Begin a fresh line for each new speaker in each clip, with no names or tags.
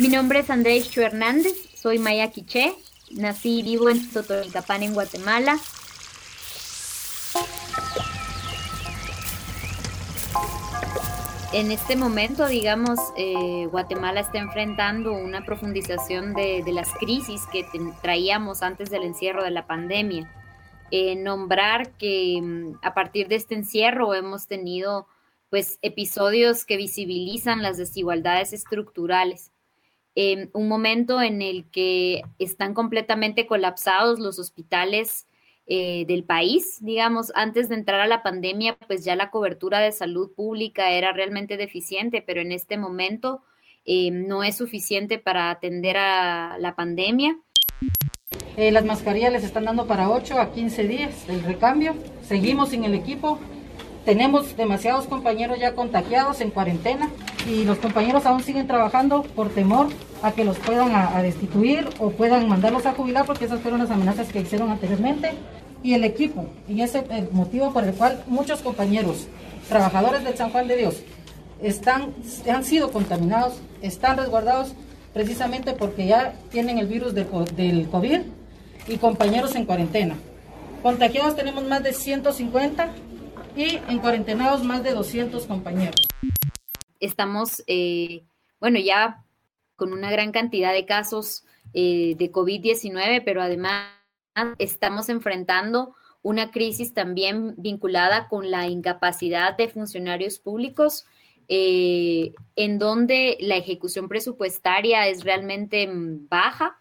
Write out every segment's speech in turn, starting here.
Mi nombre es Andrés Chu Hernández, soy maya quiché, nací y vivo en Totonicapán, en Guatemala. En este momento, digamos, eh, Guatemala está enfrentando una profundización de, las crisis que traíamos antes del encierro de la pandemia. Eh, nombrar que mm, a partir de este encierro hemos tenido pues episodios que visibilizan las desigualdades estructurales un momento en el que están completamente colapsados los hospitales eh, del país, digamos, antes de entrar a la pandemia, pues ya la cobertura de salud pública era realmente deficiente, pero en este momento eh, no es suficiente para atender a la pandemia.
Eh, las mascarillas les están dando para 8 a 15 días el recambio. Seguimos sin el equipo. Tenemos demasiados compañeros ya contagiados en cuarentena y los compañeros aún siguen trabajando por temor a que los puedan destituir o puedan mandarlos a jubilar porque esas fueron las amenazas que hicieron anteriormente. Y el equipo, y ese es el motivo por el cual muchos compañeros, trabajadores del San Juan de Dios, están, han sido contaminados, están resguardados precisamente porque ya tienen el virus del, del COVID y compañeros en cuarentena. Contagiados tenemos más de 150 y en cuarentenados más de 200 compañeros.
Estamos, eh, bueno, ya con una gran cantidad de casos eh, de COVID-19, pero además estamos enfrentando una crisis también vinculada con la incapacidad de funcionarios públicos, eh, en donde la ejecución presupuestaria es realmente mm, baja,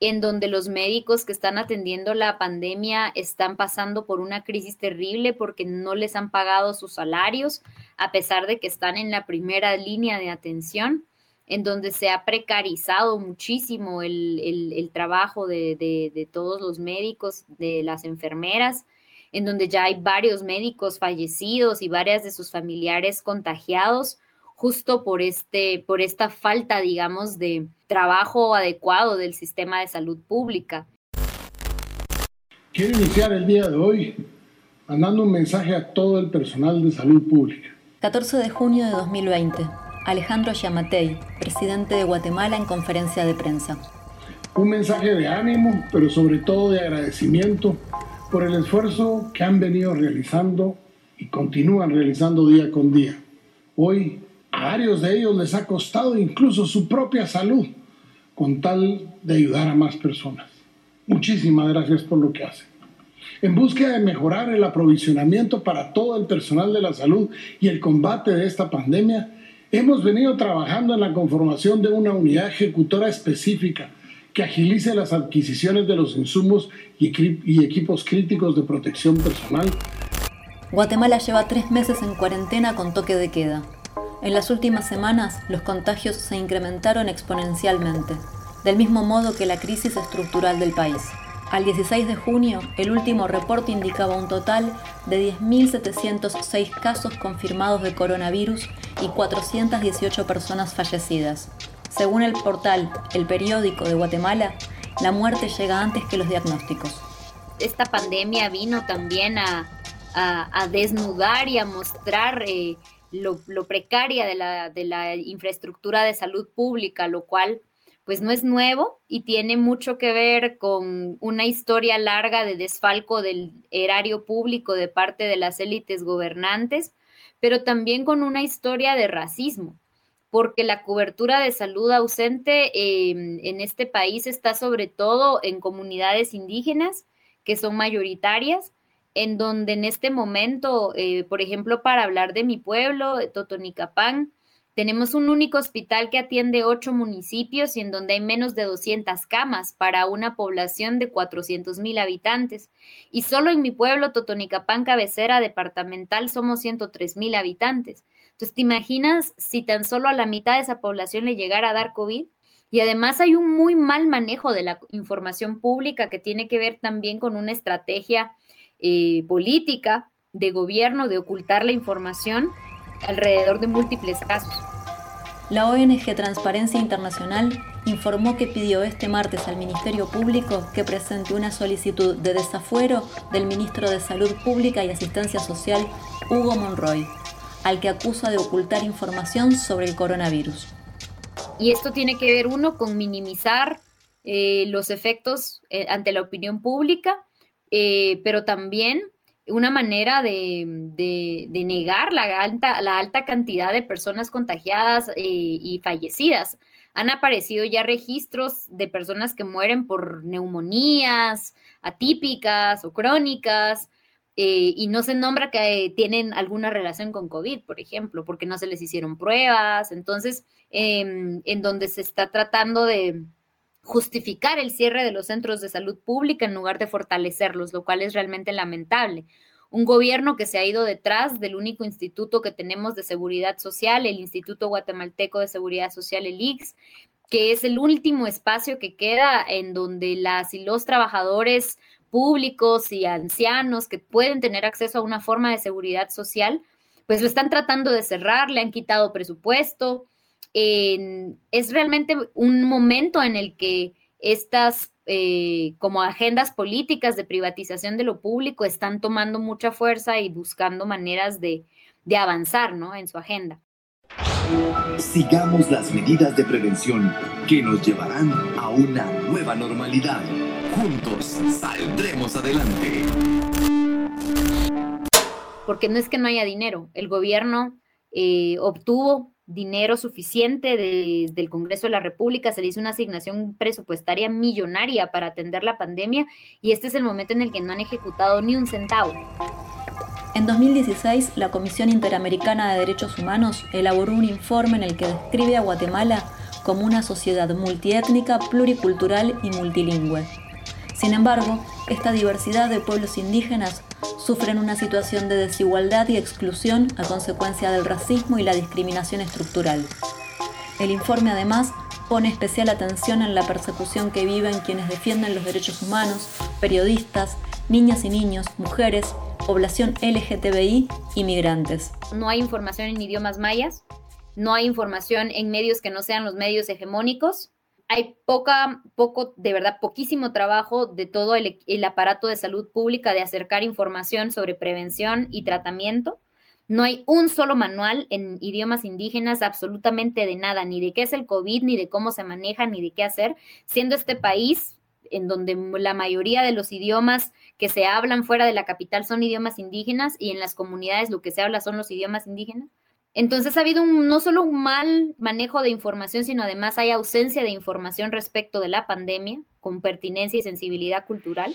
en donde los médicos que están atendiendo la pandemia están pasando por una crisis terrible porque no les han pagado sus salarios, a pesar de que están en la primera línea de atención en donde se ha precarizado muchísimo el, trabajo de, todos los médicos, de las enfermeras, en donde ya hay varios médicos fallecidos y varias de sus familiares contagiados justo por, este, por esta falta, digamos, de trabajo adecuado del sistema de salud pública.
Quiero iniciar el día de hoy mandando un mensaje a todo el personal de salud pública.
14 de junio de 2020. Alejandro Yamatei, presidente de Guatemala en conferencia de prensa.
Un mensaje de ánimo, pero sobre todo de agradecimiento por el esfuerzo que han venido realizando y continúan realizando día con día. Hoy a varios de ellos les ha costado incluso su propia salud con tal de ayudar a más personas. Muchísimas gracias por lo que hacen. En búsqueda de mejorar el aprovisionamiento para todo el personal de la salud y el combate de esta pandemia, Hemos venido trabajando en la conformación de una unidad ejecutora específica que agilice las adquisiciones de los insumos y, equipos críticos de protección personal.
Guatemala lleva tres meses en cuarentena con toque de queda. En las últimas semanas los contagios se incrementaron exponencialmente, del mismo modo que la crisis estructural del país. Al 16 de junio, el último reporte indicaba un total de 10.706 casos confirmados de coronavirus y 418 personas fallecidas. Según el portal El Periódico de Guatemala, la muerte llega antes que los diagnósticos.
Esta pandemia vino también a, desnudar y a mostrar eh, lo, precaria de la, de la infraestructura de salud pública, lo cual pues no es nuevo y tiene mucho que ver con una historia larga de desfalco del erario público de parte de las élites gobernantes, pero también con una historia de racismo, porque la cobertura de salud ausente em, en este país está sobre todo en comunidades indígenas, que son mayoritarias, en donde en este momento, eh, por ejemplo, para hablar de mi pueblo, Totonicapán, tenemos un único hospital que atiende ocho municipios y en donde hay menos de 200 camas para una población de 400 mil habitantes. Y solo en mi pueblo, Totonicapán, cabecera departamental, somos 103 mil habitantes. Entonces, ¿te imaginas si tan solo a la mitad de esa población le llegara a dar COVID? Y además hay un muy mal manejo de la información pública que tiene que ver también con una estrategia eh, política de gobierno de ocultar la información alrededor de múltiples casos.
La ONG Transparencia Internacional informó que pidió este martes al Ministerio Público que presente una solicitud de desafuero del ministro de Salud Pública y Asistencia Social, Hugo Monroy, al que acusa de ocultar información sobre el coronavirus.
y esto tiene que ver uno con minimizar eh, los efectos eh, ante la opinión pública, eh, pero también una manera de, negar la alta, la alta, cantidad de personas contagiadas y fallecidas. Han aparecido ya registros de personas que mueren por neumonías atípicas o crónicas, y no se nombra que tienen alguna relación con COVID, por ejemplo, porque no se les hicieron pruebas. Entonces, em, en donde se está tratando de, justificar el cierre de los centros de salud pública en lugar de fortalecerlos, lo cual es realmente lamentable. Un gobierno que se ha ido detrás del único instituto que tenemos de seguridad social, el Instituto Guatemalteco de Seguridad Social, el IX, que es el último espacio que queda en donde las y los trabajadores públicos y ancianos que pueden tener acceso a una forma de seguridad social, pues lo están tratando de cerrar, le han quitado presupuesto, es realmente un momento en el que estas eh, como agendas políticas de privatización de lo público están tomando mucha fuerza y buscando maneras de, de avanzar ¿no? en su agenda.
Sigamos las medidas de prevención que nos llevarán a una nueva normalidad. Juntos saldremos adelante.
Porque no es que no haya dinero, el gobierno eh, obtuvo dinero suficiente desde el Congreso de la República, se le hizo una asignación presupuestaria millonaria para atender la pandemia y este es el momento en el que no han ejecutado ni un centavo.
En 2016, la Comisión Interamericana de Derechos Humanos elaboró un informe en el que describe a Guatemala como una sociedad multiétnica, pluricultural y multilingüe. Sin embargo, esta diversidad de pueblos indígenas sufren una situación de desigualdad y exclusión a consecuencia del racismo y la discriminación estructural. El informe además pone especial atención en la persecución que viven quienes defienden los derechos humanos, periodistas, niñas y niños, mujeres, población LGTBI y migrantes.
No hay información en idiomas mayas, no hay información en medios que no sean los medios hegemónicos, hay poca, poco, de verdad, poquísimo trabajo de todo el, aparato de salud pública de acercar información sobre prevención y tratamiento. No hay un solo manual en idiomas indígenas, absolutamente de nada, ni de qué es el COVID, ni de cómo se maneja, ni de qué hacer, siendo este país en donde la mayoría de los idiomas que se hablan fuera de la capital son idiomas indígenas y en las comunidades lo que se habla son los idiomas indígenas. Entonces ha habido no solo un mal manejo de información, sino además hay ausencia de información respecto de la pandemia, con pertinencia y sensibilidad cultural.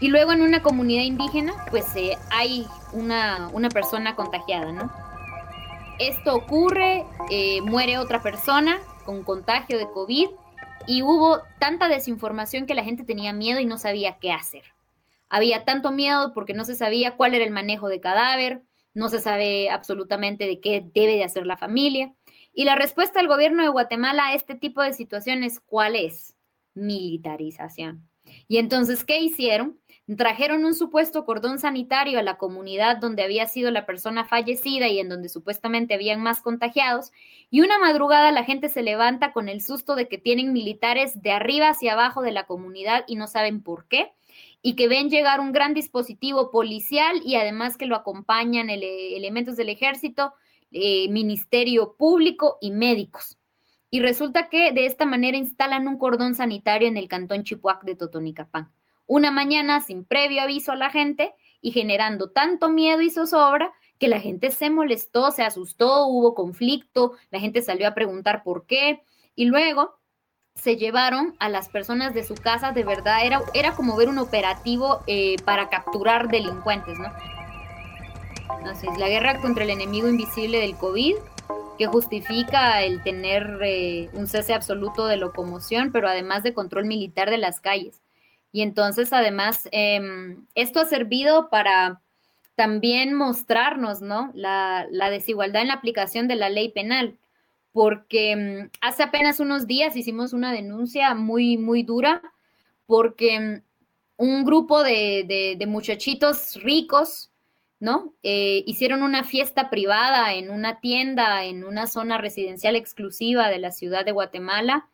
Y luego en una comunidad indígena, pues eh, hay una, persona contagiada, ¿no? Esto ocurre, eh, muere otra persona con contagio de COVID y hubo tanta desinformación que la gente tenía miedo y no sabía qué hacer. Había tanto miedo porque no se sabía cuál era el manejo de cadáver, no se sabe absolutamente de qué debe de hacer la familia. Y la respuesta del gobierno de Guatemala a este tipo de situaciones, ¿cuál es? Militarización. Y entonces, ¿qué hicieron? Trajeron un supuesto cordón sanitario a la comunidad donde había sido la persona fallecida y en donde supuestamente habían más contagiados. Y una madrugada la gente se levanta con el susto de que tienen militares de arriba hacia abajo de la comunidad y no saben por qué y que ven llegar un gran dispositivo policial y además que lo acompañan elementos del ejército, eh, ministerio público y médicos. Y resulta que de esta manera instalan un cordón sanitario en el cantón Chipuac de Totonicapán. Una mañana sin previo aviso a la gente y generando tanto miedo y zozobra que la gente se molestó, se asustó, hubo conflicto, la gente salió a preguntar por qué y luego se llevaron a las personas de su casa, de verdad, era, era como ver un operativo eh, para capturar delincuentes, ¿no? Así es, la guerra contra el enemigo invisible del COVID, que justifica el tener eh, un cese absoluto de locomoción, pero además de control militar de las calles. Y entonces, además, em, esto ha servido para también mostrarnos, ¿no? La desigualdad en la aplicación de la ley penal porque mm, hace apenas unos días hicimos una denuncia muy, muy dura, porque mm, un grupo de, muchachitos ricos, ¿no? Eh, hicieron una fiesta privada en una tienda, en una zona residencial exclusiva de la ciudad de Guatemala,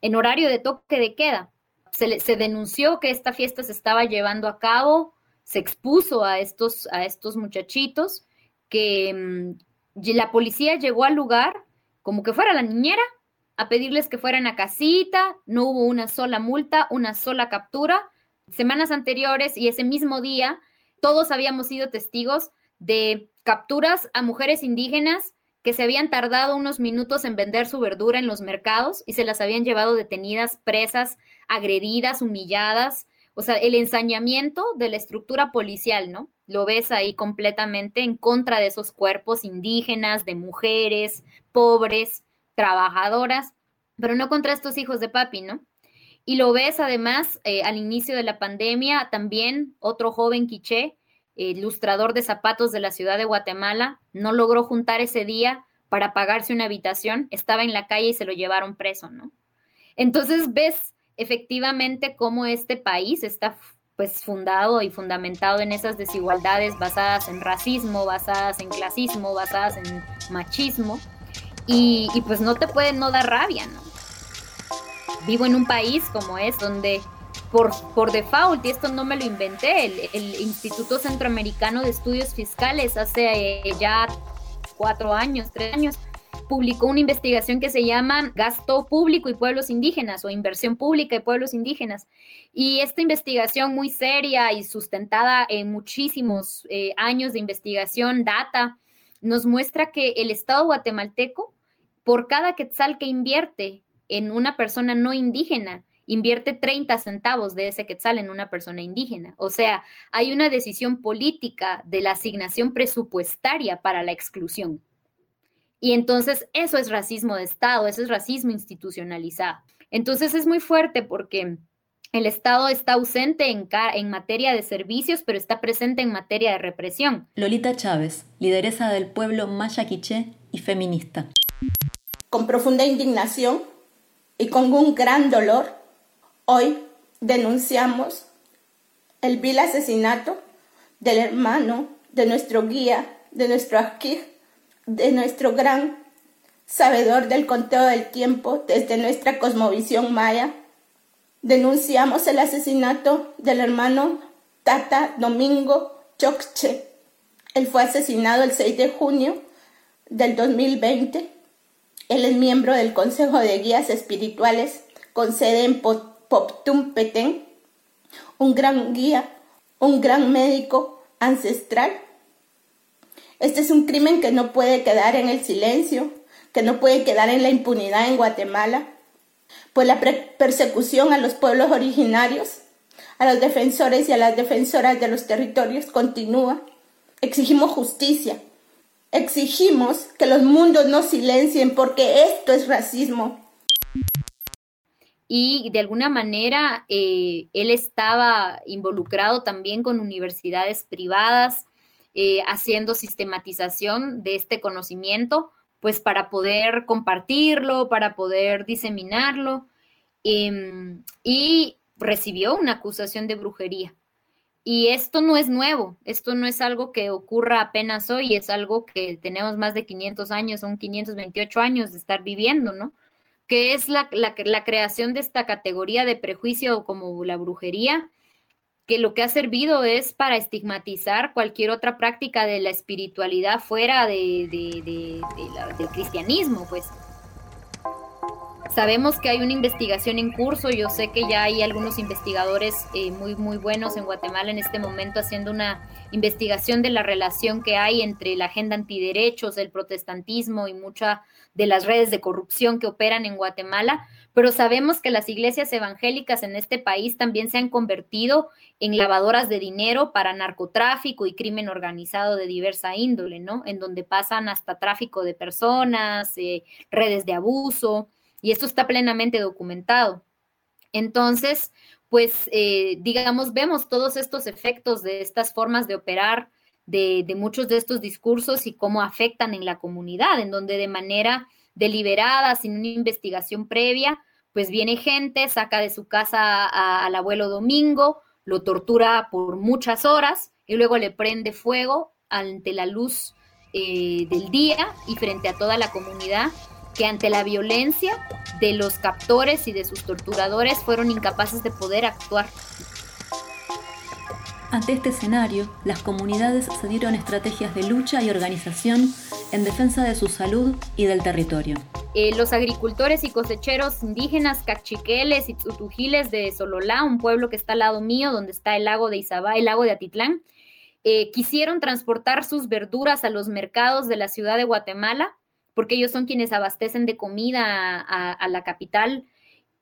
en horario de toque de queda. Se, se denunció que esta fiesta se estaba llevando a cabo, se expuso a estos, a estos muchachitos, que mm, la policía llegó al lugar como que fuera la niñera, a pedirles que fueran a casita, no hubo una sola multa, una sola captura. Semanas anteriores y ese mismo día, todos habíamos sido testigos de capturas a mujeres indígenas que se habían tardado unos minutos en vender su verdura en los mercados y se las habían llevado detenidas, presas, agredidas, humilladas. O sea, el ensañamiento de la estructura policial, ¿no? Lo ves ahí completamente en contra de esos cuerpos indígenas, de mujeres, pobres, trabajadoras, pero no contra estos hijos de papi, ¿no? Y lo ves además eh, al inicio de la pandemia, también otro joven quiché, ilustrador de zapatos de la ciudad de Guatemala, no logró juntar ese día para pagarse una habitación, estaba en la calle y se lo llevaron preso, ¿no? Entonces ves efectivamente cómo este país está pues fundado y fundamentado en esas desigualdades basadas en racismo, basadas en clasismo, basadas en machismo, y, pues no te puede no dar rabia, ¿no? Vivo en un país como es, donde por, por default, y esto no me lo inventé, el, Instituto Centroamericano de Estudios Fiscales hace eh, ya cuatro años, tres años, publicó una investigación que se llama Gasto Público y Pueblos Indígenas o Inversión Pública y Pueblos Indígenas. Y esta investigación muy seria y sustentada en muchísimos eh, años de investigación, data, nos muestra que el Estado guatemalteco, por cada quetzal que invierte en una persona no indígena, invierte 30 centavos de ese quetzal en una persona indígena. O sea, hay una decisión política de la asignación presupuestaria para la exclusión. Y entonces eso es racismo de Estado, eso es racismo institucionalizado. Entonces es muy fuerte porque el Estado está ausente en, en, materia de servicios, pero está presente en materia de represión.
Lolita Chávez, lideresa del pueblo maya quiché y feminista.
Con profunda indignación y con un gran dolor, hoy denunciamos el vil asesinato del hermano de nuestro guía, de nuestro aquí, de nuestro gran sabedor del conteo del tiempo desde nuestra cosmovisión maya, denunciamos el asesinato del hermano Tata Domingo Chokche. Él fue asesinado el 6 de junio del 2020. Él es miembro del Consejo de Guías Espirituales con sede en Poptum Petén, un gran guía, un gran médico ancestral. Este es un crimen que no puede quedar en el silencio, que no puede quedar en la impunidad en Guatemala pues la persecución a los pueblos originarios, a los defensores y a las defensoras de los territorios continúa. Exigimos justicia. Exigimos que los mundos no silencien porque esto es racismo.
Y de alguna manera eh, él estaba involucrado también con universidades privadas, eh, haciendo sistematización de este conocimiento pues para poder compartirlo, para poder diseminarlo, em, y recibió una acusación de brujería. Y esto no es nuevo, esto no es algo que ocurra apenas hoy, es algo que tenemos más de 500 años, son 528 años de estar viviendo, ¿no? Que es la, la creación de esta categoría de prejuicio como la brujería, que lo que ha servido es para estigmatizar cualquier otra práctica de la espiritualidad fuera de, del cristianismo, pues. Sabemos que hay una investigación en curso, yo sé que ya hay algunos investigadores eh, muy, muy buenos en Guatemala en este momento haciendo una investigación de la relación que hay entre la agenda antiderechos, el protestantismo y muchas de las redes de corrupción que operan en Guatemala, pero sabemos que las iglesias evangélicas en este país también se han convertido en lavadoras de dinero para narcotráfico y crimen organizado de diversa índole, ¿no? En donde pasan hasta tráfico de personas, eh, redes de abuso y esto está plenamente documentado. Entonces, pues, eh, digamos, vemos todos estos efectos de estas formas de operar, de, muchos de estos discursos y cómo afectan en la comunidad, en donde de manera deliberada, sin una investigación previa, pues viene gente, saca de su casa al abuelo Domingo, lo tortura por muchas horas y luego le prende fuego ante la luz eh, del día y frente a toda la comunidad que ante la violencia de los captores y de sus torturadores fueron incapaces de poder actuar.
Ante este escenario, las comunidades se dieron estrategias de lucha y organización en defensa de su salud y del territorio.
eh, los agricultores y cosecheros indígenas cachiqueles y tutujiles de Sololá, un pueblo que está al lado mío, donde está el lago de Izabá, el lago de Atitlán, eh, quisieron transportar sus verduras a los mercados de la ciudad de Guatemala, porque ellos son quienes abastecen de comida a, la capital,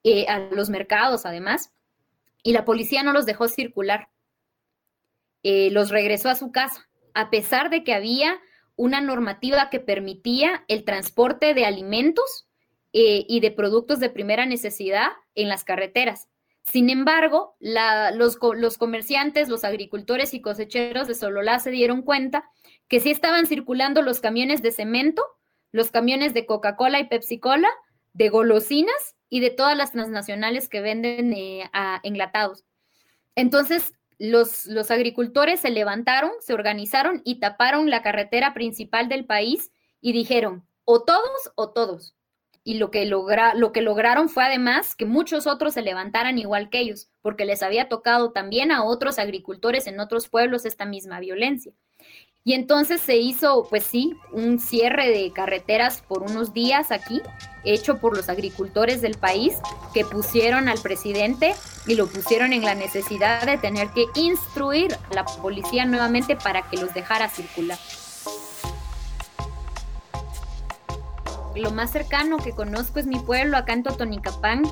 eh, a los mercados además, y la policía no los dejó circular. los regresó a su casa, a pesar de que había una normativa que permitía el transporte de alimentos eh, y de productos de primera necesidad en las carreteras. Sin embargo, los, comerciantes, los agricultores y cosecheros de Sololá se dieron cuenta que sí estaban circulando los camiones de cemento, los camiones de Coca-Cola y Pepsi-Cola, de golosinas y de todas las transnacionales que venden eh, enlatados. Entonces, los, agricultores se levantaron, se organizaron y taparon la carretera principal del país y dijeron, o todos o todos. Y lo que, logra, lo que lograron fue además que muchos otros se levantaran igual que ellos, porque les había tocado también a otros agricultores en otros pueblos esta misma violencia. Y entonces se hizo, pues sí, un cierre de carreteras por unos días aquí, hecho por los agricultores del país, que pusieron al presidente y lo pusieron en la necesidad de tener que instruir a la policía nuevamente para que los dejara circular. Lo más cercano que conozco es mi pueblo, acá en Totonicapán.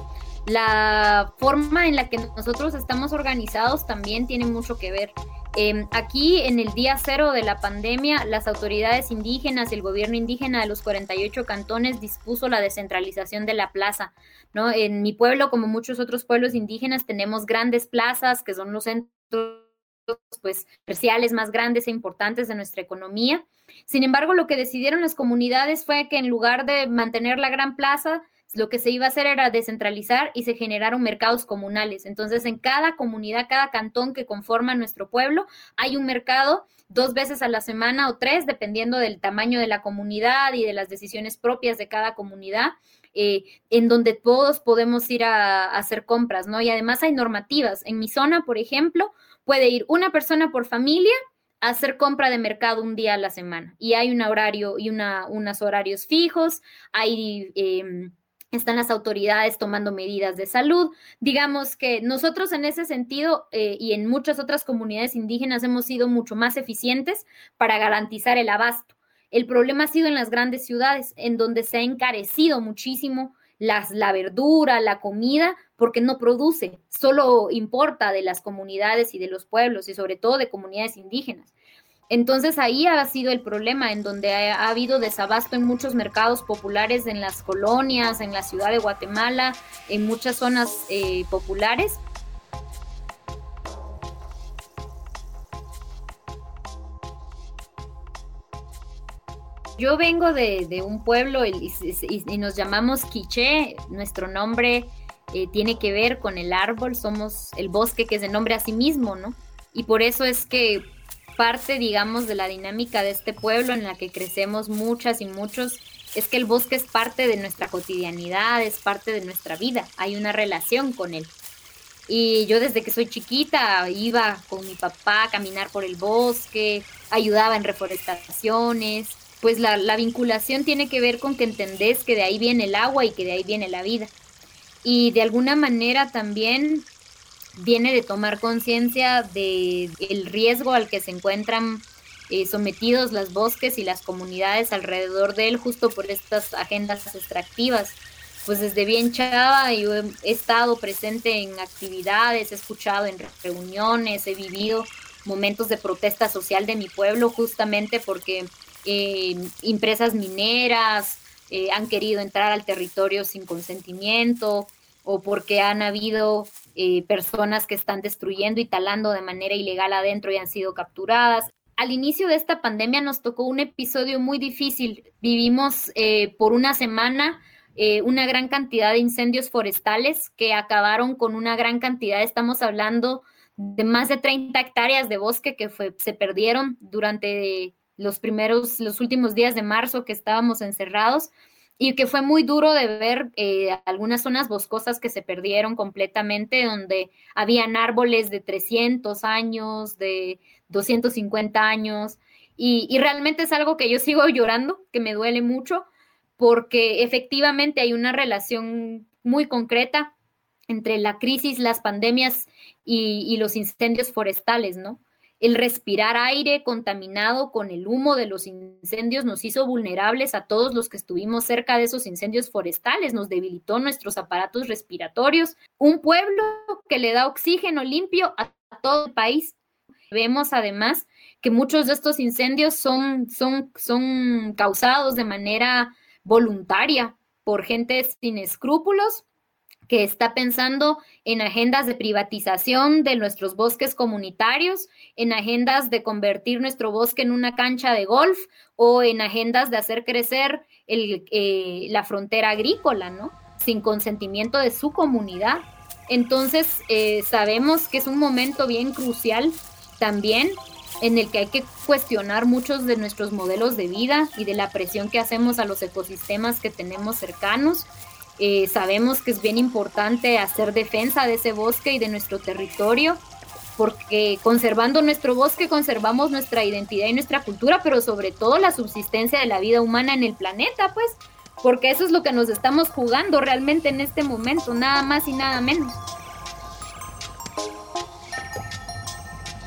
La forma en la que nosotros estamos organizados también tiene mucho que ver. Em, aquí, en el día cero de la pandemia, las autoridades indígenas y el gobierno indígena de los 48 cantones dispuso la descentralización de la plaza. En mi pueblo, como muchos otros pueblos indígenas, tenemos grandes plazas que son los centros pues comerciales más grandes e importantes de nuestra economía. Sin embargo, lo que decidieron las comunidades fue que en lugar de mantener la gran plaza, lo que se iba a hacer era descentralizar y se generaron mercados comunales. Entonces, en cada comunidad, cada cantón que conforma nuestro pueblo, hay un mercado dos veces a la semana o tres, dependiendo del tamaño de la comunidad y de las decisiones propias de cada comunidad. Eh, en donde todos podemos ir a, a, hacer compras, ¿no? Y además hay normativas. En mi zona, por ejemplo, puede ir una persona por familia hacer compra de mercado un día a la semana y hay un horario y una, unos horarios fijos, hay... Em, están las autoridades tomando medidas de salud. Digamos que nosotros en ese sentido eh, y en muchas otras comunidades indígenas hemos sido mucho más eficientes para garantizar el abasto. El problema ha sido en las grandes ciudades, en donde se ha encarecido muchísimo las, la verdura, la comida, porque no produce, solo importa de las comunidades y de los pueblos y sobre todo de comunidades indígenas. Entonces ahí ha sido el problema, en donde ha, habido desabasto en muchos mercados populares, en las colonias, en la ciudad de Guatemala, en muchas zonas eh, populares. Yo vengo de, un pueblo y, nos llamamos Quiché, nuestro nombre eh, tiene que ver con el árbol, somos el bosque que es de nombre a sí mismo, ¿no? Y por eso es que parte, digamos, de la dinámica de este pueblo en la que crecemos muchas y muchos, es que el bosque es parte de nuestra cotidianidad, es parte de nuestra vida, hay una relación con él. Y yo desde que soy chiquita iba con mi papá a caminar por el bosque, ayudaba en reforestaciones, pues la, la vinculación tiene que ver con que entendés que de ahí viene el agua y que de ahí viene la vida. Y de alguna manera también viene de tomar conciencia del el riesgo al que se encuentran eh, sometidos los bosques y las comunidades alrededor de él justo por estas agendas extractivas. Pues desde bien chava yo he, estado presente en actividades, he escuchado en reuniones, he vivido momentos de protesta social de mi pueblo justamente porque eh, empresas mineras eh, han querido entrar al territorio sin consentimiento o porque han habido eh, personas que están destruyendo y talando de manera ilegal adentro y han sido capturadas. Al inicio de esta pandemia nos tocó un episodio muy difícil. Vivimos eh, por una semana eh, una gran cantidad de incendios forestales que acabaron con una gran cantidad, estamos hablando de más de 30 hectáreas de bosque que se perdieron durante los primeros, los últimos días de marzo que estábamos encerrados y que fue muy duro de ver eh, algunas zonas boscosas que se perdieron completamente, donde habían árboles de 300 años, de 250 años, y, realmente es algo que yo sigo llorando, que me duele mucho, porque efectivamente hay una relación muy concreta entre la crisis, las pandemias y, los incendios forestales, ¿no? El respirar aire contaminado con el humo de los incendios nos hizo vulnerables a todos los que estuvimos cerca de esos incendios forestales, nos debilitó nuestros aparatos respiratorios. Un pueblo que le da oxígeno limpio a todo el país. Vemos además que muchos de estos incendios son, son, son causados de manera voluntaria por gente sin escrúpulos que está pensando en agendas de privatización de nuestros bosques comunitarios, en agendas de convertir nuestro bosque en una cancha de golf o en agendas de hacer crecer eh, la frontera agrícola, ¿no? Sin consentimiento de su comunidad. Entonces, eh, sabemos que es un momento bien crucial también en el que hay que cuestionar muchos de nuestros modelos de vida y de la presión que hacemos a los ecosistemas que tenemos cercanos eh, sabemos que es bien importante hacer defensa de ese bosque y de nuestro territorio, porque conservando nuestro bosque conservamos nuestra identidad y nuestra cultura, pero sobre todo la subsistencia de la vida humana en el planeta, pues, porque eso es lo que nos estamos jugando realmente en este momento, nada más y nada menos.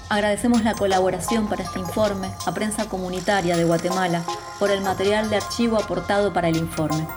Agradecemos la colaboración para este informe a Prensa Comunitaria de Guatemala por el material de archivo aportado para el informe.